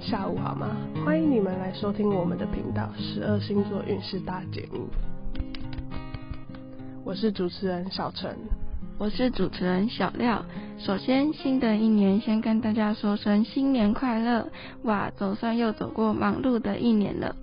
下午好吗？欢迎你们来收听我们的频道《十二星座运势大解密》。我是主持人小陈，我是主持人小廖。首先，新的一年先跟大家说声新年快乐！哇，总算又走过忙碌的一年了。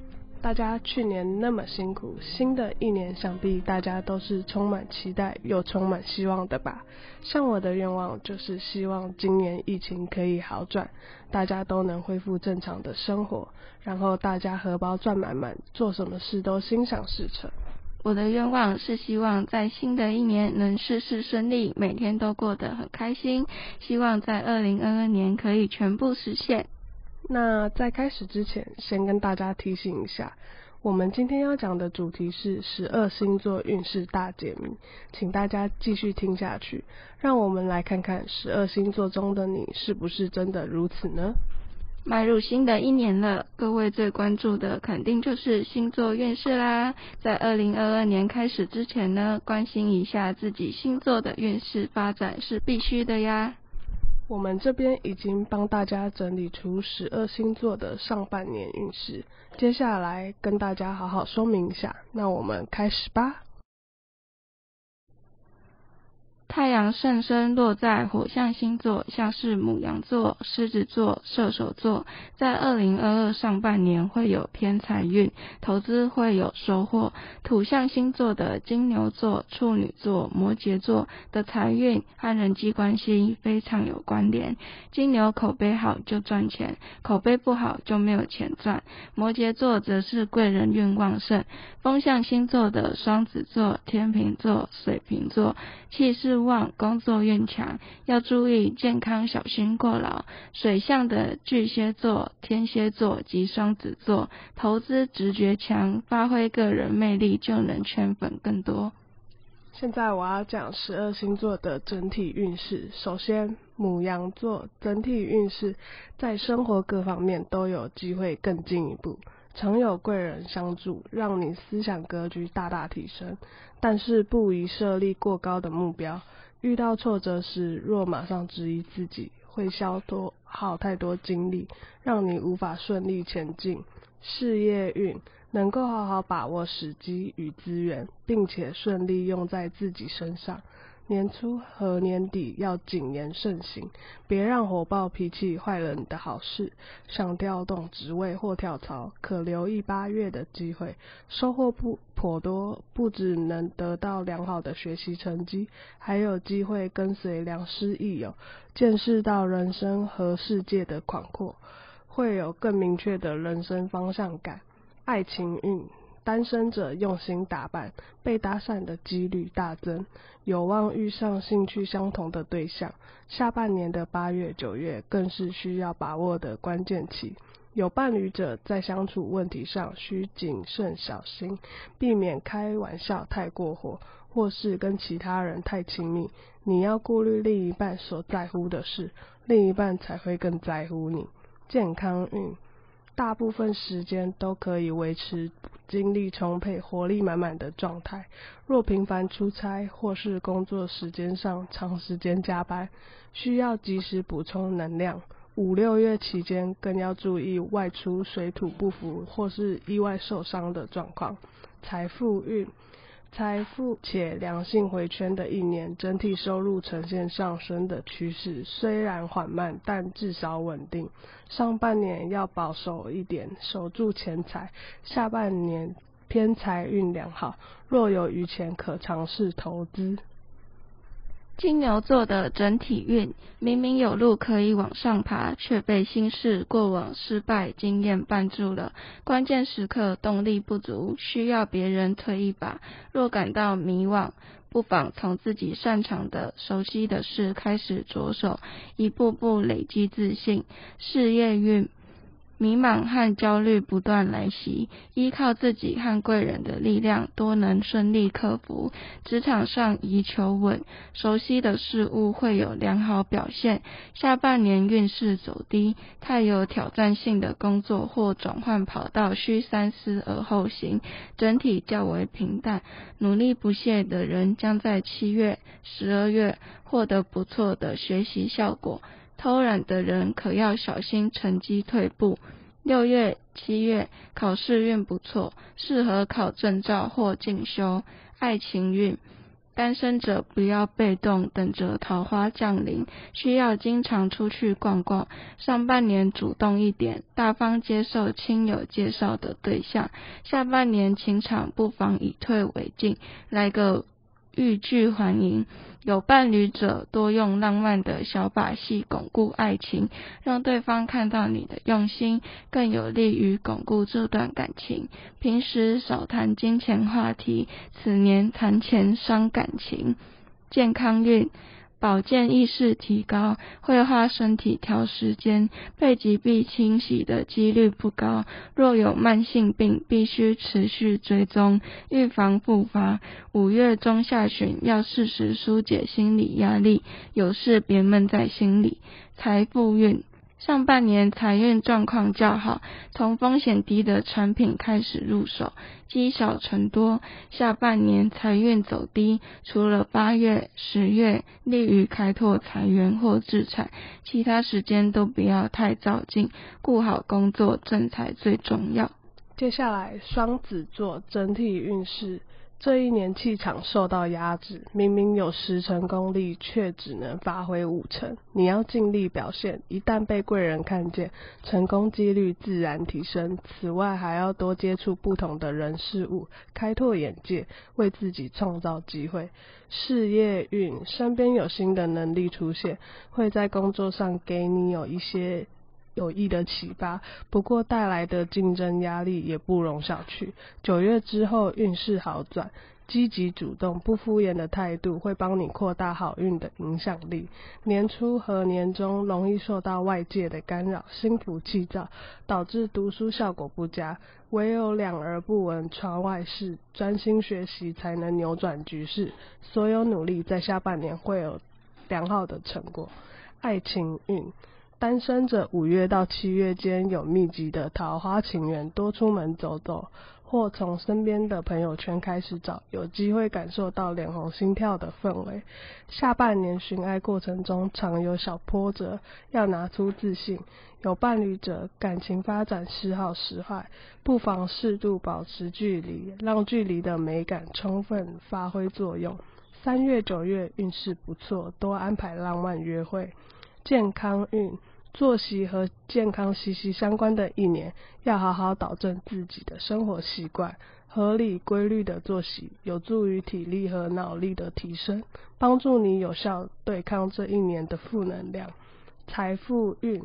大家去年那么辛苦，新的一年想必大家都是充满期待又充满希望的吧？像我的愿望就是希望今年疫情可以好转，大家都能恢复正常的生活，然后大家荷包赚满满，做什么事都心想事成。我的愿望是希望在新的一年能事事顺利，每天都过得很开心，希望在二零二二年可以全部实现。那在开始之前，先跟大家提醒一下，我们今天要讲的主题是十二星座运势大解密，请大家继续听下去。让我们来看看十二星座中的你是不是真的如此呢？迈入新的一年了，各位最关注的肯定就是星座运势啦。在二零二二年开始之前呢，关心一下自己星座的运势发展是必须的呀。我们这边已经帮大家整理出十二星座的上半年运势，接下来跟大家好好说明一下。那我们开始吧。太阳上升落在火象星座，像是牡羊座、狮子座、射手座，在二零二二上半年会有偏财运，投资会有收获。土象星座的金牛座、处女座、摩羯座的财运和人际关系非常有关联。金牛口碑好就赚钱，口碑不好就没有钱赚。摩羯座则是贵人运旺盛。风象星座的双子座、天秤座、水瓶座，气势旺，工作运强，要注意健康，小心过劳。水象的巨蟹座、天蝎座及双子座，投资直觉强，发挥个人魅力就能圈粉更多。现在我要讲十二星座的整体运势。首先，牡羊座整体运势在生活各方面都有机会更进一步。常有贵人相助，让你思想格局大大提升。但是不宜设立过高的目标，遇到挫折时若马上质疑自己，会消多耗太多精力，让你无法顺利前进。事业运能够好好把握时机与资源，并且顺利用在自己身上。年初和年底要谨言慎行，别让火爆脾气坏了你的好事。想调动职位或跳槽，可留意八月的机会，收获不颇多，不只能得到良好的学习成绩，还有机会跟随良师益友，见识到人生和世界的广阔，会有更明确的人生方向感。爱情运。单身者用心打扮，被搭讪的几率大增，有望遇上兴趣相同的对象。下半年的八月、九月更是需要把握的关键期。有伴侣者在相处问题上需谨慎小心，避免开玩笑太过火，或是跟其他人太亲密。你要顾虑另一半所在乎的事，另一半才会更在乎你。健康运。大部分时间都可以维持精力充沛、活力满满的状态。若频繁出差或是工作时间上长时间加班，需要及时补充能量。五六月期间更要注意外出水土不服或是意外受伤的状况。财富运。财富且良性回圈的一年，整体收入呈现上升的趋势，虽然缓慢，但至少稳定。上半年要保守一点，守住钱财；下半年偏财运良好，若有余钱可尝试投资。金牛座的整体运，明明有路可以往上爬，却被心事、过往失败经验绊住了。关键时刻动力不足，需要别人推一把。若感到迷惘，不妨从自己擅长的、熟悉的事开始着手，一步步累积自信。事业运。迷茫和焦虑不断来袭，依靠自己和贵人的力量，多能顺利克服。职场上宜求稳，熟悉的事物会有良好表现。下半年运势走低，太有挑战性的工作或转换跑道需三思而后行。整体较为平淡，努力不懈的人将在七月、十二月获得不错的学习效果。偷懒的人可要小心成绩退步。六月、七月考试运不错，适合考证照或进修。爱情运，单身者不要被动等着桃花降临，需要经常出去逛逛。上半年主动一点，大方接受亲友介绍的对象。下半年情场不妨以退为进，来个欲拒还迎。有伴侣者多用浪漫的小把戏巩固爱情，让对方看到你的用心，更有利于巩固这段感情。平时少谈金钱话题，此年谈钱伤感情。健康运。保健意识提高，会花身体调时间，被疾病清洗的几率不高。若有慢性病，必须持续追踪，预防复发。五月中下旬要适时疏解心理压力，有事别闷在心里。财富运。上半年财运状况较好，从风险低的产品开始入手，积少成多。下半年财运走低，除了八月、十月利于开拓财源或置产，其他时间都不要太躁进，顾好工作正财最重要。接下来双子座整体运势。这一年气场受到压制，明明有十成功力，却只能发挥五成。你要尽力表现，一旦被贵人看见，成功几率自然提升。此外，还要多接触不同的人事物，开拓眼界，为自己创造机会。事业运，身边有新的能力出现，会在工作上给你有一些。有益的启发，不过带来的竞争压力也不容小觑。九月之后运势好转，积极主动、不敷衍的态度会帮你扩大好运的影响力。年初和年终容易受到外界的干扰，心浮气躁，导致读书效果不佳。唯有两耳不闻窗外事，专心学习才能扭转局势。所有努力在下半年会有良好的成果。爱情运。单身者五月到七月间有密集的桃花情缘，多出门走走，或从身边的朋友圈开始找，有机会感受到脸红心跳的氛围。下半年寻爱过程中常有小波折，要拿出自信。有伴侣者感情发展时好时坏，不妨适度保持距离，让距离的美感充分发挥作用。三月九月运势不错，多安排浪漫约会。健康运。作息和健康息息相关的一年，要好好导正自己的生活习惯。合理规律的作息有助于体力和脑力的提升，帮助你有效对抗这一年的负能量。财富运。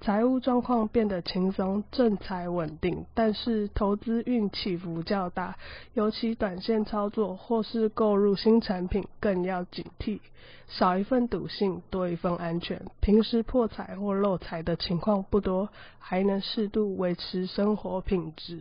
财务状况变得轻松，正财稳定，但是投资运起伏较大，尤其短线操作或是购入新产品更要警惕。少一份赌性，多一份安全。平时破财或漏财的情况不多，还能适度维持生活品质。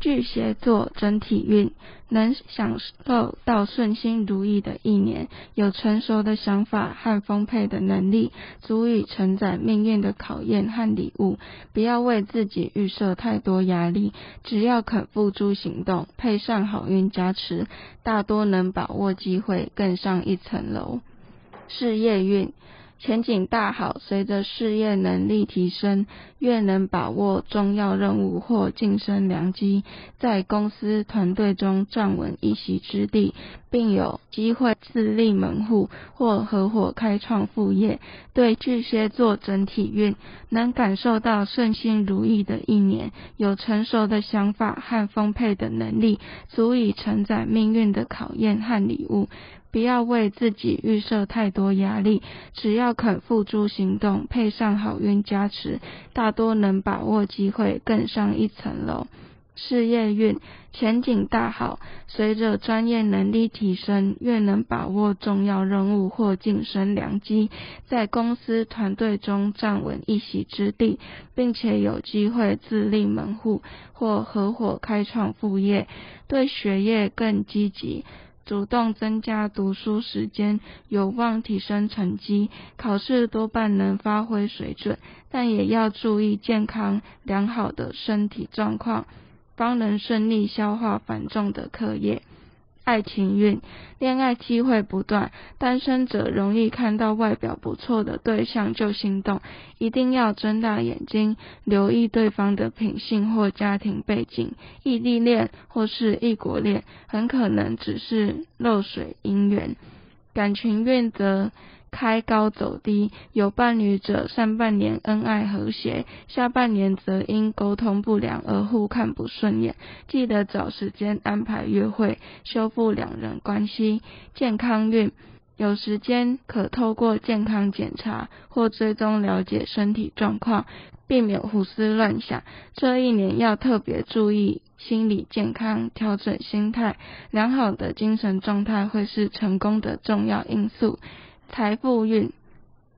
巨蟹座整体运能享受到顺心如意的一年，有成熟的想法和丰沛的能力，足以承载命运的考验和礼物。不要为自己预设太多压力，只要肯付诸行动，配上好运加持，大多能把握机会，更上一层楼。事业运。前景大好，随着事业能力提升，越能把握重要任务或晋升良机，在公司团队中站稳一席之地，并有机会自立门户或合伙开创副业。对巨蟹座整体运，能感受到顺心如意的一年，有成熟的想法和丰沛的能力，足以承载命运的考验和礼物。不要为自己预设太多压力，只要肯付诸行动，配上好运加持，大多能把握机会，更上一层楼。事业运前景大好，随着专业能力提升，越能把握重要任务或晋升良机，在公司团队中站稳一席之地，并且有机会自立门户或合伙开创副业，对学业更积极。主动增加读书时间，有望提升成绩。考试多半能发挥水准，但也要注意健康良好的身体状况，方能顺利消化繁重的课业。爱情运，恋爱机会不断，单身者容易看到外表不错的对象就心动，一定要睁大眼睛，留意对方的品性或家庭背景。异地恋或是异国恋，很可能只是漏水姻缘。感情运则开高走低，有伴侣者上半年恩爱和谐，下半年则因沟通不良而互看不顺眼。记得找时间安排约会，修复两人关系。健康运有时间可透过健康检查或追踪了解身体状况，避免胡思乱想。这一年要特别注意心理健康，调整心态，良好的精神状态会是成功的重要因素。财富运，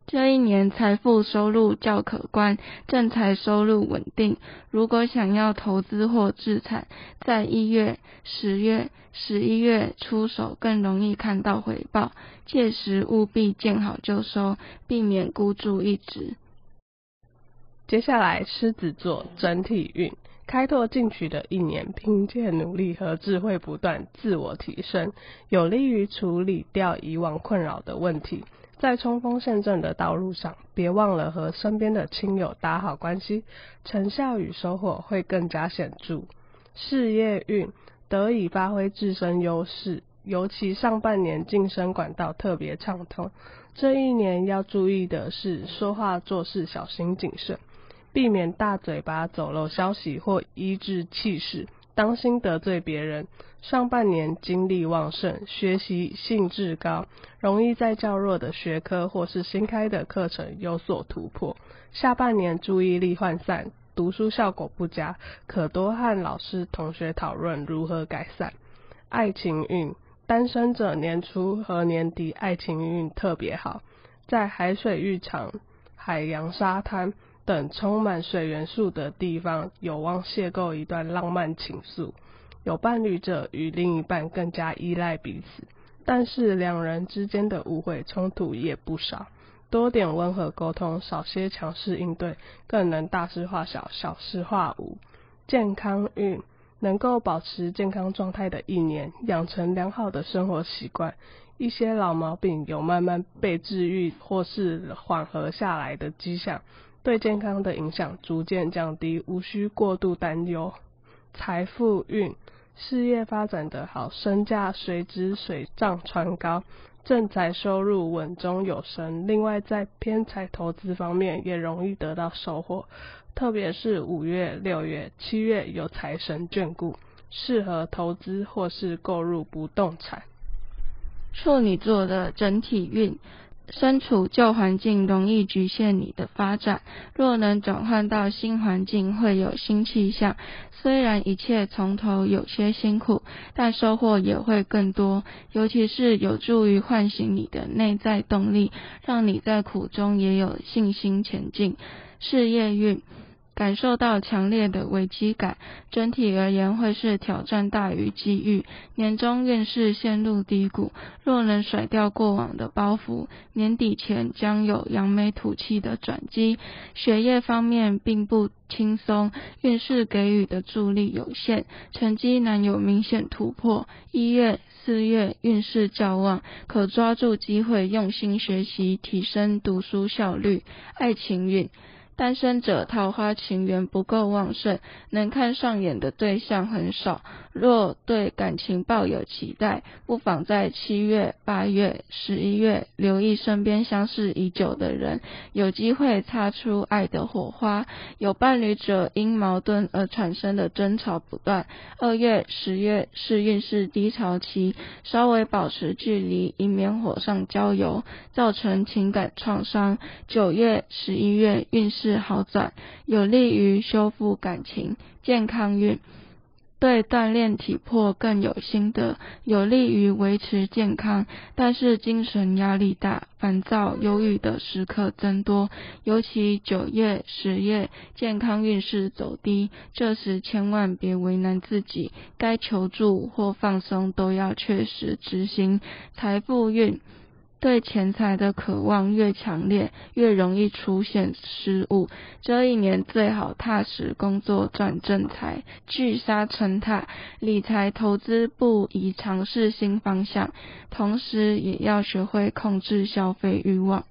这一年财富收入较可观，正财收入稳定。如果想要投资或置产，在一月、十月、十一月出手更容易看到回报，届时务必见好就收，避免孤注一掷。接下来，狮子座整体运，开拓进取的一年，凭借努力和智慧不断自我提升，有利于处理掉以往困扰的问题。在冲锋陷阵的道路上，别忘了和身边的亲友打好关系，成效与收获会更加显著。事业运得以发挥自身优势，尤其上半年晋升管道特别畅通。这一年要注意的是，说话做事小心谨慎。避免大嘴巴走漏消息或医治气势，当心得罪别人。上半年精力旺盛，学习兴致高，容易在较弱的学科或是新开的课程有所突破。下半年注意力涣散，读书效果不佳，可多和老师同学讨论如何改善。爱情运，单身者年初和年底爱情运特别好，在海水浴场、海洋沙滩。等充满水元素的地方，有望邂逅一段浪漫情愫。有伴侣者与另一半更加依赖彼此，但是两人之间的误会冲突也不少。多点温和沟通，少些强势应对，更能大事化小，小事化无。健康运能够保持健康状态的一年，养成良好的生活习惯，一些老毛病有慢慢被治愈或是缓和下来的迹象。对健康的影响逐渐降低，无需过度担忧。财富运，事业发展得好，身价随之水涨船高，正财收入稳中有升。另外，在偏财投资方面也容易得到收获，特别是五月、六月、七月有财神眷顾，适合投资或是购入不动产。处女座的整体运。身处旧环境容易局限你的发展，若能转换到新环境，会有新气象。虽然一切从头有些辛苦，但收获也会更多。尤其是有助于唤醒你的内在动力，让你在苦中也有信心前进。事业运。感受到强烈的危机感，整体而言会是挑战大于机遇。年终运势陷入低谷，若能甩掉过往的包袱，年底前将有扬眉吐气的转机。学业方面并不轻松，运势给予的助力有限，成绩难有明显突破。一月、四月运势较旺，可抓住机会用心学习，提升读书效率。爱情运。单身者桃花情缘不够旺盛，能看上眼的对象很少。若对感情抱有期待，不妨在七月、八月、十一月留意身边相识已久的人，有机会擦出爱的火花。有伴侣者因矛盾而产生的争吵不断。二月、十月是运势低潮期，稍微保持距离，以免火上浇油，造成情感创伤。九月、十一月运势。是好转，有利于修复感情。健康运对锻炼体魄更有心得，有利于维持健康。但是精神压力大、烦躁、忧郁的时刻增多，尤其九月、十月健康运势走低，这时千万别为难自己，该求助或放松都要确实执行。财富运。对钱财的渴望越强烈，越容易出现失误。这一年最好踏实工作赚正财，聚沙成塔。理财投资不宜尝试新方向，同时也要学会控制消费欲望。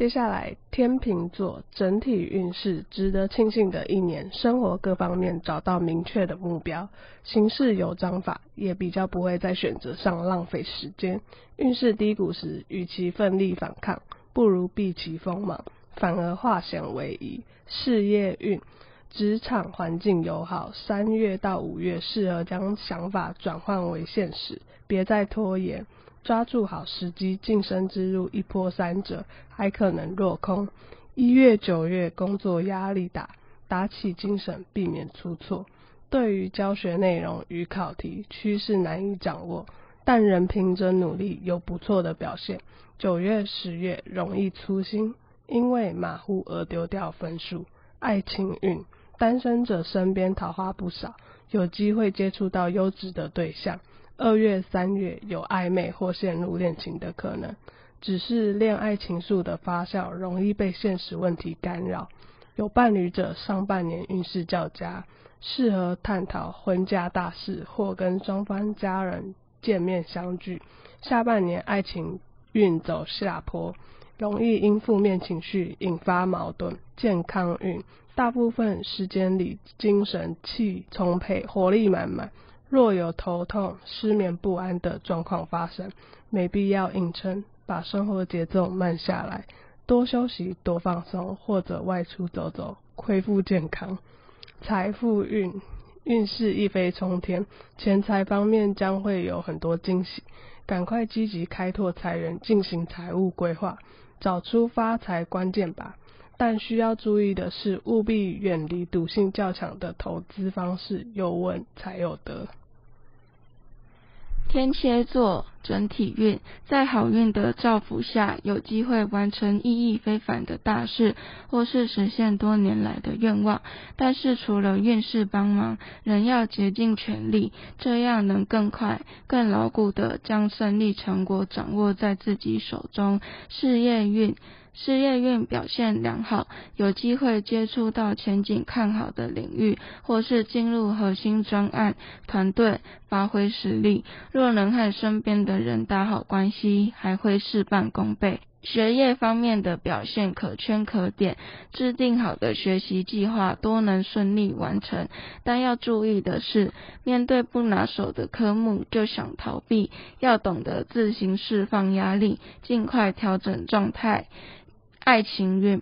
接下来，天秤座整体运势值得庆幸的一年，生活各方面找到明确的目标，行事有章法，也比较不会在选择上浪费时间。运势低谷时，与其奋力反抗，不如避其锋芒，反而化险为夷。事业运，职场环境友好，三月到五月适合将想法转换为现实，别再拖延。抓住好时机，晋升之路一波三折，还可能落空。一月、九月工作压力大，打起精神，避免出错。对于教学内容与考题，趋势难以掌握，但仍凭着努力有不错的表现。九月、十月容易粗心，因为马虎而丢掉分数。爱情运，单身者身边桃花不少，有机会接触到优质的对象。二月、三月有暧昧或陷入恋情的可能，只是恋爱情愫的发酵容易被现实问题干扰。有伴侣者上半年运势较佳，适合探讨婚嫁大事或跟双方家人见面相聚。下半年爱情运走下坡，容易因负面情绪引发矛盾。健康运，大部分时间里精神气充沛，活力满满。若有头痛、失眠不安的状况发生，没必要硬撑，把生活节奏慢下来，多休息、多放松，或者外出走走，恢复健康。财富运，运势一飞冲天，钱财方面将会有很多惊喜，赶快积极开拓财源，进行财务规划，找出发财关键吧。但需要注意的是，务必远离赌性较强的投资方式，有稳才有得。天蝎座整体运，在好运的照拂下，有机会完成意义非凡的大事，或是实现多年来的愿望。但是除了运势帮忙，人要竭尽全力，这样能更快、更牢固地将胜利成果掌握在自己手中。事业运。事业运表现良好，有机会接触到前景看好的领域，或是进入核心专案团队，发挥实力。若能和身边的人打好关系，还会事半功倍。学业方面的表现可圈可点，制定好的学习计划多能顺利完成。但要注意的是，面对不拿手的科目就想逃避，要懂得自行释放压力，尽快调整状态。爱情运。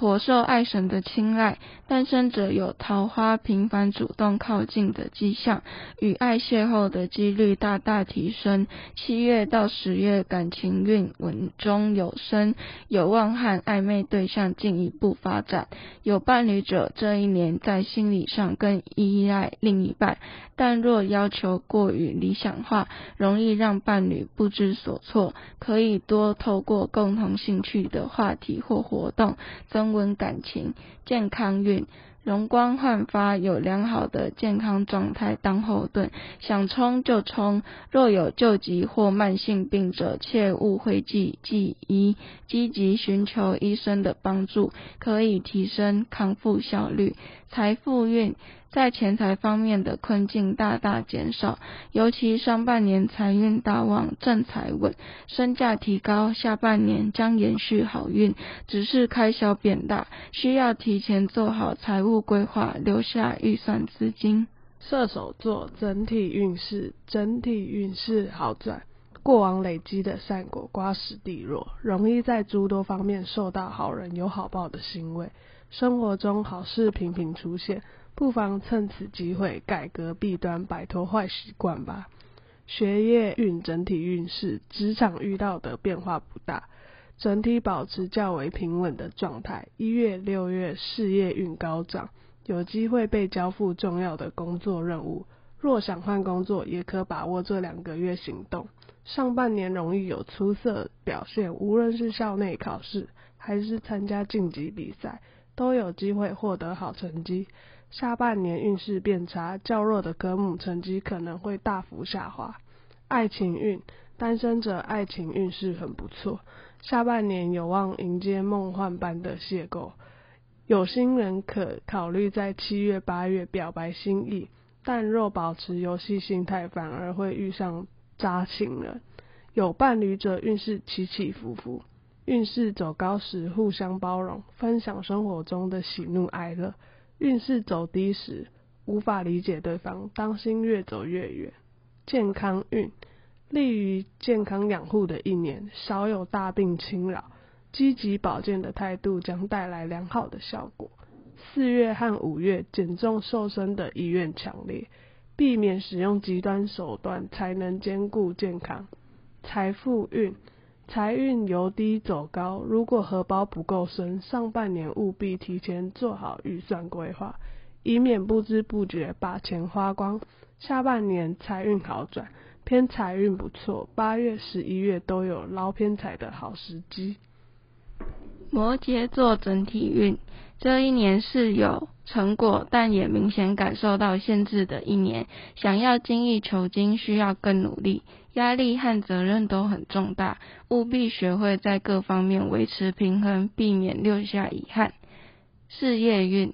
颇受爱神的青睐，单身者有桃花频繁主动靠近的迹象，与爱邂逅的几率大大提升。七月到十月感情运稳中有升，有望和暧昧对象进一步发展。有伴侣者这一年在心理上更依赖另一半，但若要求过于理想化，容易让伴侣不知所措。可以多透过共同兴趣的话题或活动增温感情，健康运。容光焕发，有良好的健康状态当后盾，想冲就冲。若有救急或慢性病者，切勿讳疾忌医，积极寻求医生的帮助，可以提升康复效率。财富运，在钱财方面的困境大大减少，尤其上半年财运大旺，正财稳，身价提高，下半年将延续好运，只是开销变大，需要提前做好财务。规划留下预算资金。射手座整体运势，整体运势好转，过往累积的善果瓜实蒂落，容易在诸多方面受到好人有好报的欣慰。生活中好事频频出现，不妨趁此机会改革弊端，摆脱坏习惯吧。学业运整体运势，职场遇到的变化不大。整体保持较为平稳的状态。一月、六月事业运高涨，有机会被交付重要的工作任务。若想换工作，也可把握这两个月行动。上半年容易有出色表现，无论是校内考试还是参加晋级比赛，都有机会获得好成绩。下半年运势变差，较弱的科目成绩可能会大幅下滑。爱情运。单身者爱情运势很不错，下半年有望迎接梦幻般的邂逅。有心人可考虑在七月、八月表白心意，但若保持游戏心态，反而会遇上渣情人。有伴侣者运势起起伏伏，运势走高时互相包容，分享生活中的喜怒哀乐；运势走低时无法理解对方，当心越走越远。健康运利于健康养护的一年，少有大病侵扰。积极保健的态度将带来良好的效果。四月和五月减重瘦身的意愿强烈，避免使用极端手段才能兼顾健康。财富运，财运由低走高，如果荷包不够深，上半年务必提前做好预算规划，以免不知不觉把钱花光。下半年财运好转，偏财运不错，八月、十一月都有捞偏财的好时机。摩羯座整体运，这一年是有成果，但也明显感受到限制的一年。想要精益求精，需要更努力，压力和责任都很重大，务必学会在各方面维持平衡，避免留下遗憾。事业运。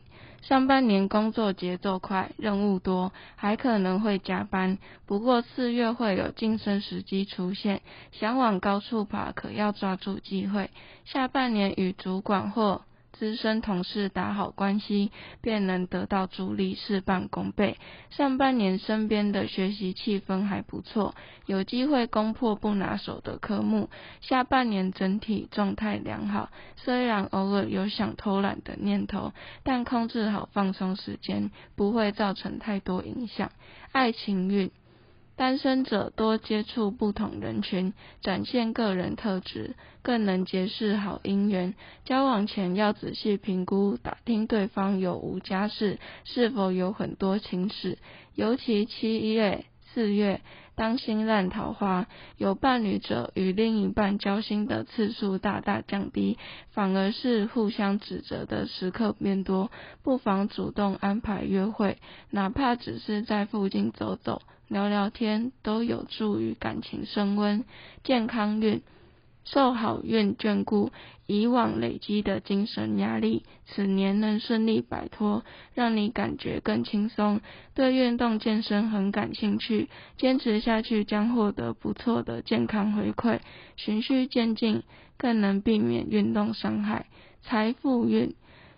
上半年工作节奏快，任务多，还可能会加班。不过四月会有晋升时机出现，想往高处爬，可要抓住机会。下半年与主管或资深同事打好关系，便能得到助力，事半功倍。上半年身边的学习气氛还不错，有机会攻破不拿手的科目。下半年整体状态良好，虽然偶尔有想偷懒的念头，但控制好放松时间，不会造成太多影响。爱情运。单身者多接触不同人群，展现个人特质，更能结识好姻缘。交往前要仔细评估，打听对方有无家室，是否有很多情史。尤其七月、四月，当心烂桃花。有伴侣者与另一半交心的次数大大降低，反而是互相指责的时刻变多。不妨主动安排约会，哪怕只是在附近走走。聊聊天都有助于感情升温。健康运，受好运眷顾，以往累积的精神压力，此年能顺利摆脱，让你感觉更轻松。对运动健身很感兴趣，坚持下去将获得不错的健康回馈。循序渐进，更能避免运动伤害。财富运。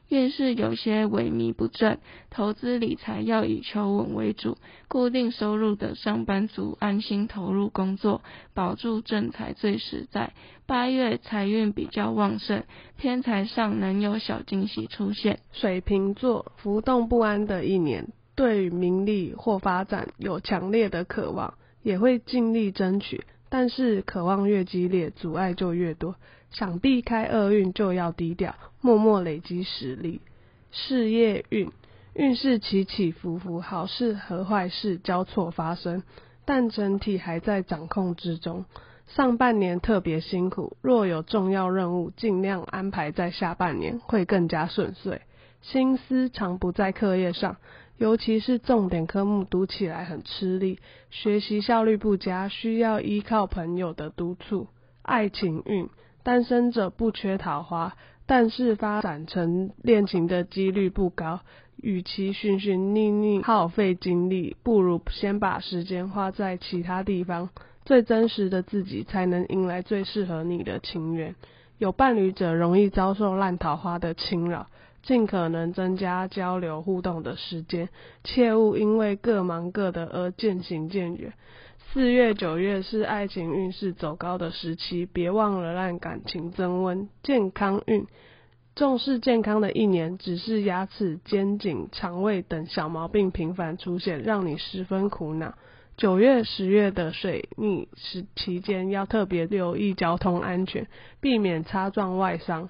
运势有些萎靡不振，投资理财要以求稳为主。固定收入的上班族安心投入工作，保住正财最实在。八月财运比较旺盛，偏财上能有小惊喜出现。水瓶座浮动不安的一年，对名利或发展有强烈的渴望，也会尽力争取。但是渴望越激烈，阻碍就越多。想避开厄运，就要低调，默默累积实力。事业运，运势起起伏伏，好事和坏事交错发生，但整体还在掌控之中。上半年特别辛苦，若有重要任务，尽量安排在下半年，会更加顺遂。心思常不在课业上，尤其是重点科目读起来很吃力，学习效率不佳，需要依靠朋友的督促。爱情运。单身者不缺桃花，但是发展成恋情的几率不高。与其寻寻觅觅耗费精力，不如先把时间花在其他地方，最真实的自己才能迎来最适合你的情缘。有伴侣者容易遭受烂桃花的侵扰，尽可能增加交流互动的时间，切勿因为各忙各的而渐行渐远。四月、九月是爱情运势走高的时期，别忘了让感情增温。健康运，重视健康的一年，只是牙齿、肩颈、肠胃等小毛病频繁出现，让你十分苦恼。九月、十月的水逆时期间，要特别留意交通安全，避免擦撞外伤。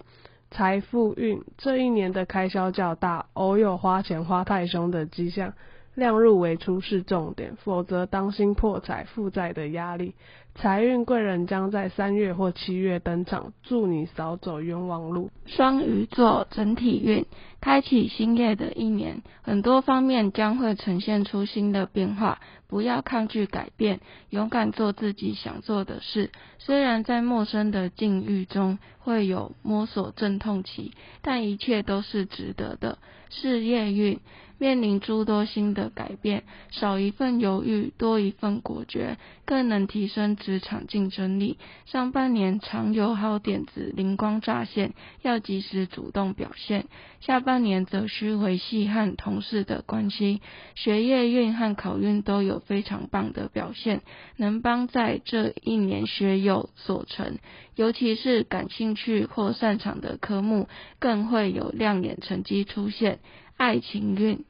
财富运，这一年的开销较大，偶有花钱花太凶的迹象。量入为出是重点，否则当心破财负债的压力。财运贵人将在三月或七月登场，祝你少走冤枉路。双鱼座整体运，开启新业的一年，很多方面将会呈现出新的变化，不要抗拒改变，勇敢做自己想做的事。虽然在陌生的境遇中会有摸索阵痛期，但一切都是值得的。事业运。面临诸多新的改变，少一份犹豫，多一份果决，更能提升职场竞争力。上半年常有好点子灵光乍现，要及时主动表现；下半年则需维系和同事的关系。学业运和考运都有非常棒的表现，能帮在这一年学有所成。尤其是感兴趣或擅长的科目，更会有亮眼成绩出现。爱情运，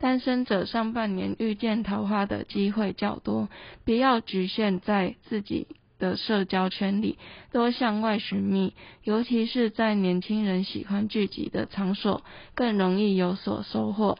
单身者上半年遇见桃花的机会较多，不要局限在自己的社交圈里，多向外寻觅，尤其是在年轻人喜欢聚集的场所，更容易有所收获。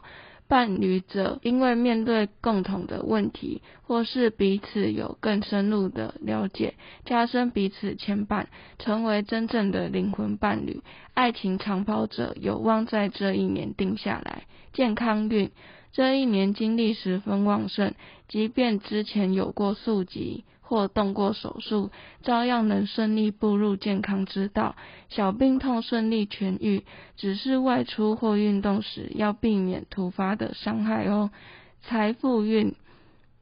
伴侣者因为面对共同的问题，或是彼此有更深入的了解，加深彼此牵绊，成为真正的灵魂伴侣。爱情长跑者有望在这一年定下来。健康运，这一年精力十分旺盛，即便之前有过宿疾。或动过手术，照样能顺利步入健康之道，小病痛顺利痊愈。只是外出或运动时要避免突发的伤害哦。财富运。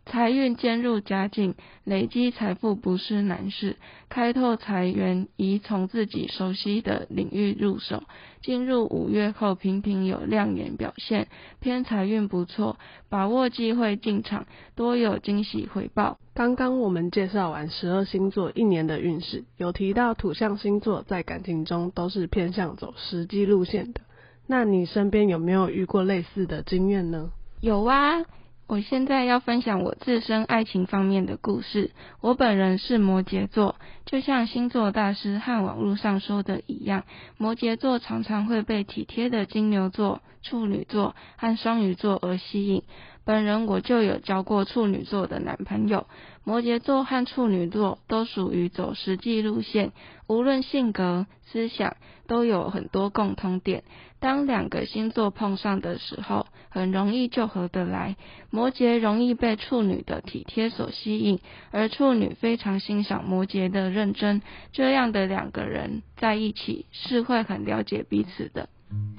财运渐入佳境，累积财富不是难事。开拓财源宜从自己熟悉的领域入手。进入五月后，频频有亮眼表现，偏财运不错，把握机会进场，多有惊喜回报。刚刚我们介绍完十二星座一年的运势，有提到土象星座在感情中都是偏向走实际路线的。那你身边有没有遇过类似的经验呢？有啊。我现在要分享我自身爱情方面的故事。我本人是摩羯座，就像星座大师和网络上说的一样，摩羯座常常会被体贴的金牛座、处女座和双鱼座而吸引。本人我就有交过处女座的男朋友。摩羯座和处女座都属于走实际路线，无论性格、思想都有很多共通点。当两个星座碰上的时候，很容易就合得来。摩羯容易被处女的体贴所吸引，而处女非常欣赏摩羯的认真。这样的两个人在一起是会很了解彼此的。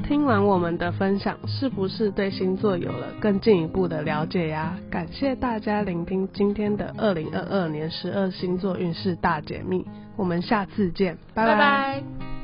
听完我们的分享，是不是对星座有了更进一步的了解呀？感谢大家聆听今天的二零二二年十二星座运势大解密，我们下次见，拜拜。拜拜。